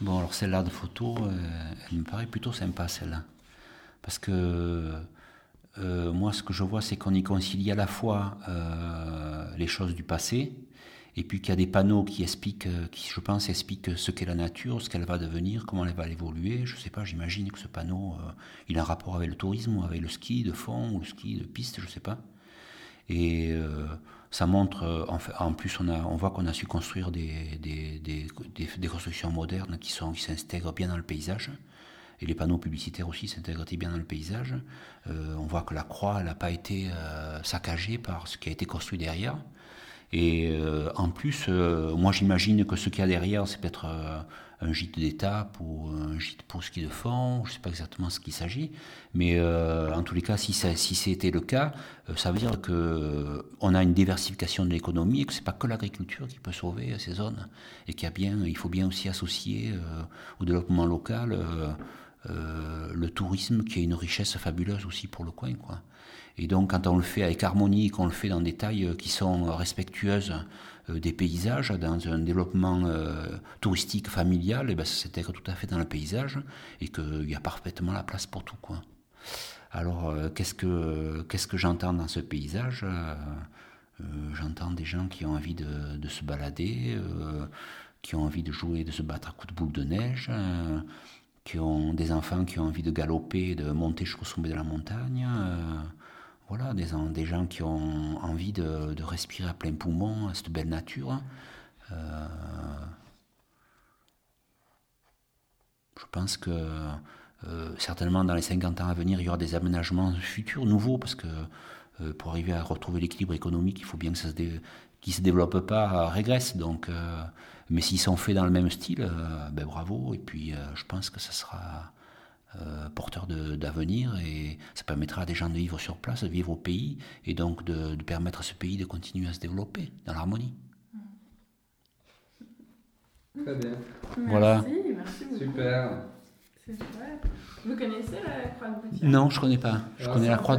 Bon, alors celle-là de photo, euh, elle me paraît plutôt sympa, celle-là. Parce que euh, moi, ce que je vois, c'est qu'on y concilie à la fois euh, les choses du passé, et puis qu'il y a des panneaux qui expliquent, qui, je pense, expliquent ce qu'est la nature, ce qu'elle va devenir, comment elle va évoluer. Je ne sais pas, j'imagine que ce panneau, il a un rapport avec le tourisme, ou avec le ski de fond, ou le ski de piste, je ne sais pas. Et ça montre, euh, en, plus, on, a, on voit qu'on a su construire des, des, des, constructions modernes qui, sont, qui s'intègrent bien dans le paysage. Et les panneaux publicitaires aussi s'intègrent bien dans le paysage. Euh, on voit que la croix n'a pas été euh, saccagée par ce qui a été construit derrière. Et en plus, moi j'imagine que ce qu'il y a derrière, c'est peut-être un gîte d'étape ou un pour ski de fond, je ne sais pas exactement ce qu'il s'agit, mais euh, en tous les cas, si, c'était le cas, euh, ça veut dire qu'on a une diversification de l'économie et que ce n'est pas que l'agriculture qui peut sauver ces zones, et qu'il faut bien aussi associer euh, au développement local le tourisme qui est une richesse fabuleuse aussi pour le coin. Quoi. Et donc quand on le fait avec harmonie, qu'on le fait dans des tailles qui sont respectueuses euh, des paysages, dans un développement euh, touristique familial, et ben, ça s'intègre tout à fait dans le paysage et qu'il y a parfaitement la place pour tout. Quoi. Alors, euh, qu'est-ce que, qu'est-ce que j'entends dans ce paysage? J'entends des gens qui ont envie de, se balader, qui ont envie de jouer, de se battre à coups de boule de neige, qui ont des enfants qui ont envie de galoper, de monter jusqu'au sommet de la montagne voilà, des, gens qui ont envie de, respirer à plein poumon cette belle nature. Euh, je pense que euh, certainement dans les 50 ans à venir, il y aura des aménagements futurs, nouveaux, parce que euh, pour arriver à retrouver l'équilibre économique, il faut bien que ça se, se développe pas, régresse. Donc, mais s'ils sont faits dans le même style, ben bravo. Et puis, je pense que ça sera euh, porteur d'avenir et ça permettra à des gens de vivre sur place, de vivre au pays et donc de, permettre à ce pays de continuer à se développer dans l'harmonie. Très bien. Voilà. Merci Super. C'est chouette. Vous connaissez la croix de Boutier Non, je ne connais pas. Je connais la croix